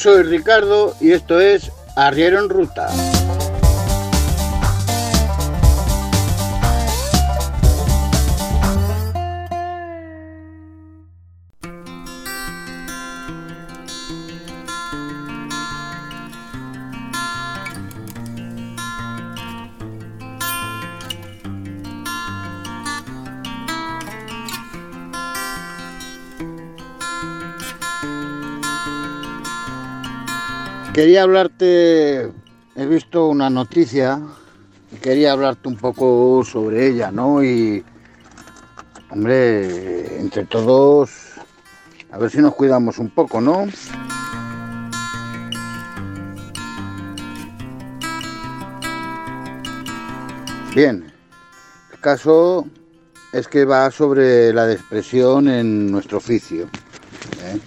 Soy Ricardo y esto es Arriero en Ruta. Quería hablarte, he visto una noticia y quería hablarte un poco sobre ella, ¿no? Y, hombre, entre todos, a ver si nos cuidamos un poco, ¿no? Bien, el caso es que va sobre la depresión en nuestro oficio. ¿eh?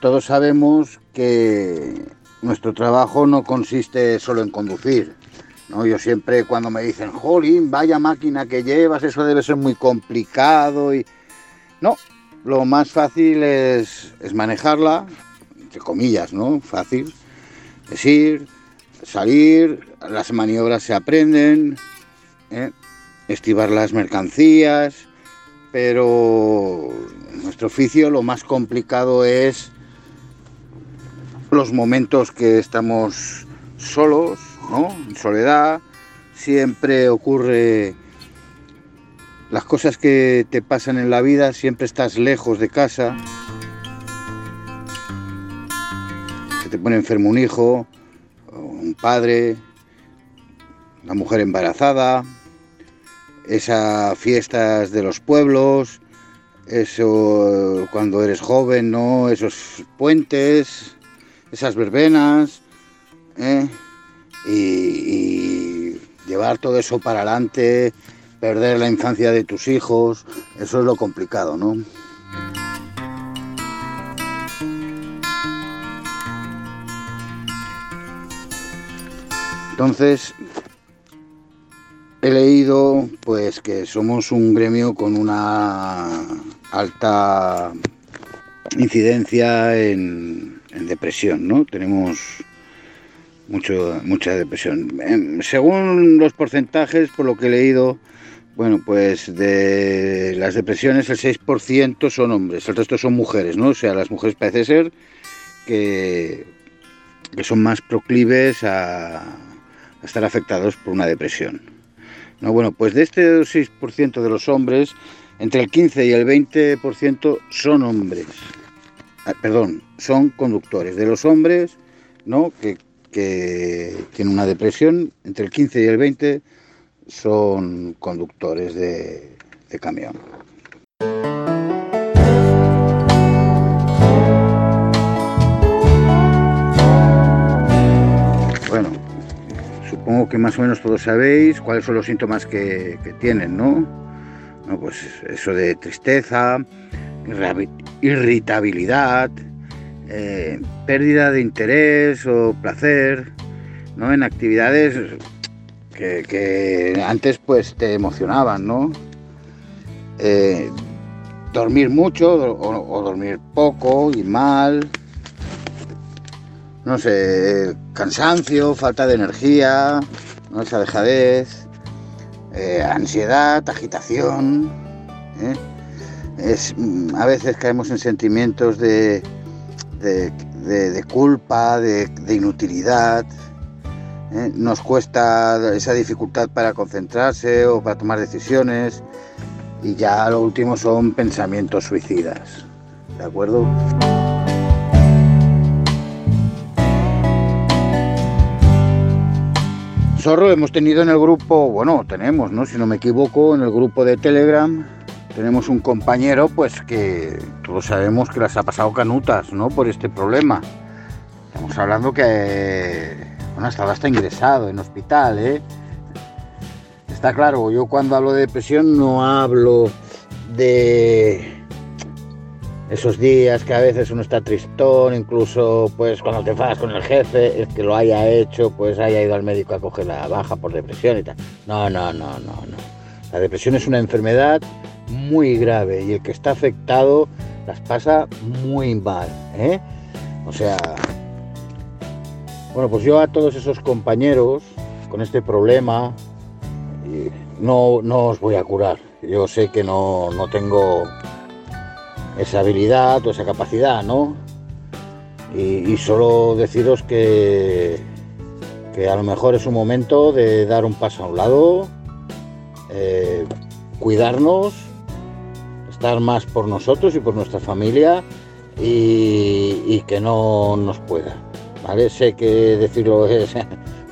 Todos sabemos que nuestro trabajo no consiste solo en conducir. ¿no? Yo siempre cuando me dicen, jolín, vaya máquina que llevas, eso debe ser muy complicado. Y... No, lo más fácil es, es manejarla, entre comillas, ¿no? Fácil. Es ir, salir, las maniobras se aprenden, ¿eh? estivar las mercancías, pero en nuestro oficio lo más complicado es los momentos que estamos solos, ¿no? En soledad, siempre ocurre las cosas que te pasan en la vida, siempre estás lejos de casa. Se te pone enfermo un hijo, un padre, una mujer embarazada, esas fiestas de los pueblos, eso cuando eres joven, ¿no? Esos puentes, esas verbenas ¿eh? y, y, llevar todo eso para adelante, perder la infancia de tus hijos, eso es lo complicado, ¿no? Entonces, he leído pues que somos un gremio con una alta incidencia en, en depresión, ¿no? Tenemos mucho, mucha depresión. Em, Según los porcentajes, por lo que he leído, bueno, pues de las depresiones el 6% son hombres, el resto son mujeres, ¿no? O sea, las mujeres parece ser que, que son más proclives a, estar afectados por una depresión. No, bueno, pues de este 6% de los hombres, entre el 15 y el 20% son hombres. Ah, perdón, son conductores. De los hombres, ¿no? Que, que tienen una depresión, entre el 15 y el 20 son conductores de, de camión. Bueno, supongo que más o menos todos sabéis cuáles son los síntomas que, que tienen, ¿no? ¿no? Pues eso de tristeza, irritabilidad, eh, pérdida de interés o placer, ¿no? En actividades que, antes pues te emocionaban, ¿no? Eh, dormir mucho o, o, dormir poco y mal, no sé, cansancio, falta de energía, ¿no? esa dejadez, eh, ansiedad, agitación. ¿eh? Es, a veces caemos en sentimientos de, de, de, culpa, de, inutilidad. ¿eh? Nos cuesta esa dificultad para concentrarse o para tomar decisiones. Y ya lo último son pensamientos suicidas. ¿De acuerdo? Zorro hemos tenido en el grupo, bueno, tenemos, ¿no? Si no me equivoco, en el grupo de Telegram tenemos un compañero, pues que todos sabemos que las ha pasado canutas, ¿no? Por este problema. Estamos hablando que, bueno, estaba hasta ingresado en hospital, ¿eh? Está claro, yo cuando hablo de depresión no hablo de esos días que a veces uno está tristón, incluso pues cuando te enfadas con el jefe, el que lo haya hecho, pues haya ido al médico a coger la baja por depresión y tal. No, no, no, no, no. La depresión es una enfermedad muy grave y el que está afectado las pasa muy mal. ¿eh? O sea, bueno, pues yo a todos esos compañeros con este problema no, no os voy a curar. Yo sé que no, no tengo esa habilidad o esa capacidad, ¿no? Y, solo deciros que, que a lo mejor es un momento de dar un paso a un lado, eh, cuidarnos, estar más por nosotros y por nuestra familia y, que no nos pueda. ¿vale? Sé que decirlo es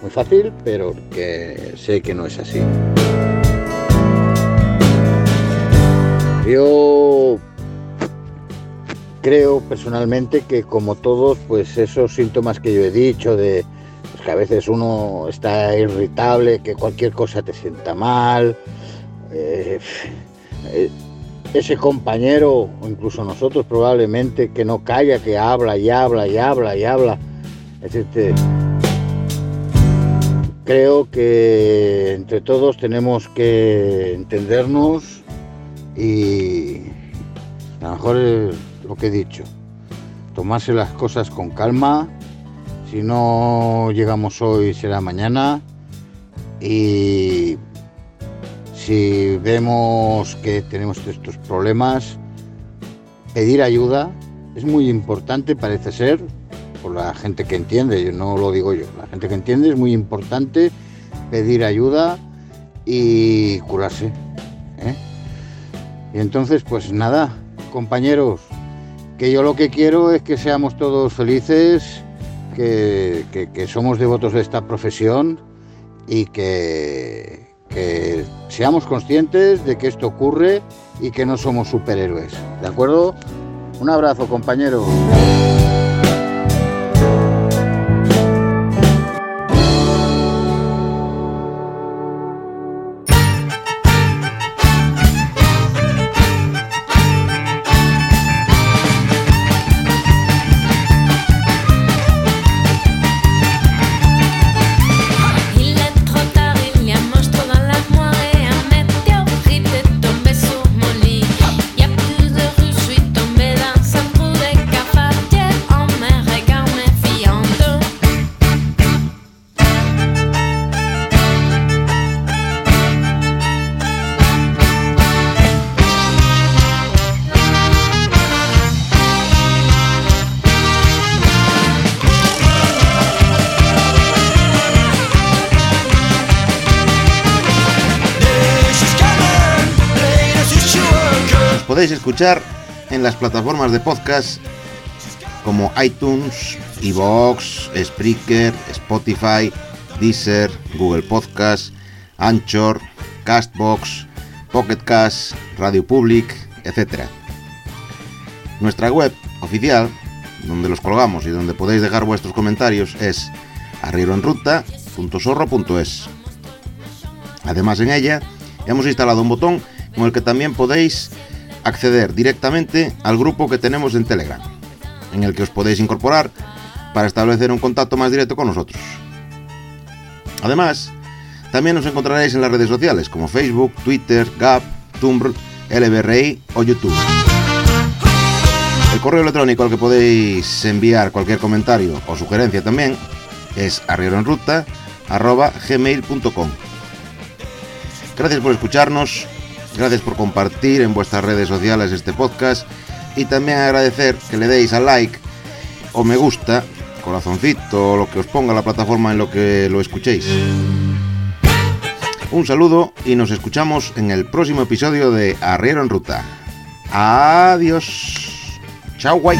muy fácil, pero que sé que no es así. Yo creo personalmente que como todos, pues esos síntomas que yo he dicho de pues, que a veces uno está irritable, que cualquier cosa te sienta mal, eh, eh, ese compañero, o incluso nosotros probablemente, que no calla, que habla y habla y habla y habla. creo que entre todos tenemos que entendernos y a lo mejor lo que he dicho, tomarse las cosas con calma, si no llegamos hoy será mañana y si vemos que tenemos estos problemas, pedir ayuda es muy importante, parece ser, por la gente que entiende, yo no lo digo yo, la gente que entiende es muy importante pedir ayuda y curarse. ¿eh? Y entonces, pues nada, compañeros, que yo lo que quiero es que seamos todos felices, que, somos devotos de esta profesión y que, que seamos conscientes de que esto ocurre y que no somos superhéroes. ¿De acuerdo? Un abrazo, compañeros. Podéis escuchar en las plataformas de podcast como iTunes, Evox, Spreaker, Spotify, Deezer, Google Podcast, Anchor, Castbox, Pocket Cast, Radio Public, etc. Nuestra web oficial, donde los colgamos y donde podéis dejar vuestros comentarios, es arrieroenruta.sorro.es. Además, en ella hemos instalado un botón con el que también podéis acceder directamente al grupo que tenemos en Telegram, en el que os podéis incorporar para establecer un contacto más directo con nosotros. Además, también nos encontraréis en las redes sociales como Facebook, Twitter, Gap, Tumblr, LBRI o YouTube. El correo electrónico al que podéis enviar cualquier comentario o sugerencia también es arrieroenruta.gmail.com Gracias por escucharnos Gracias por compartir en vuestras redes sociales este podcast y también agradecer que le deis al like o me gusta, corazoncito, o lo que os ponga la plataforma en lo que lo escuchéis. Un saludo y nos escuchamos en el próximo episodio de Arriero en Ruta. Adiós. Chao, guay.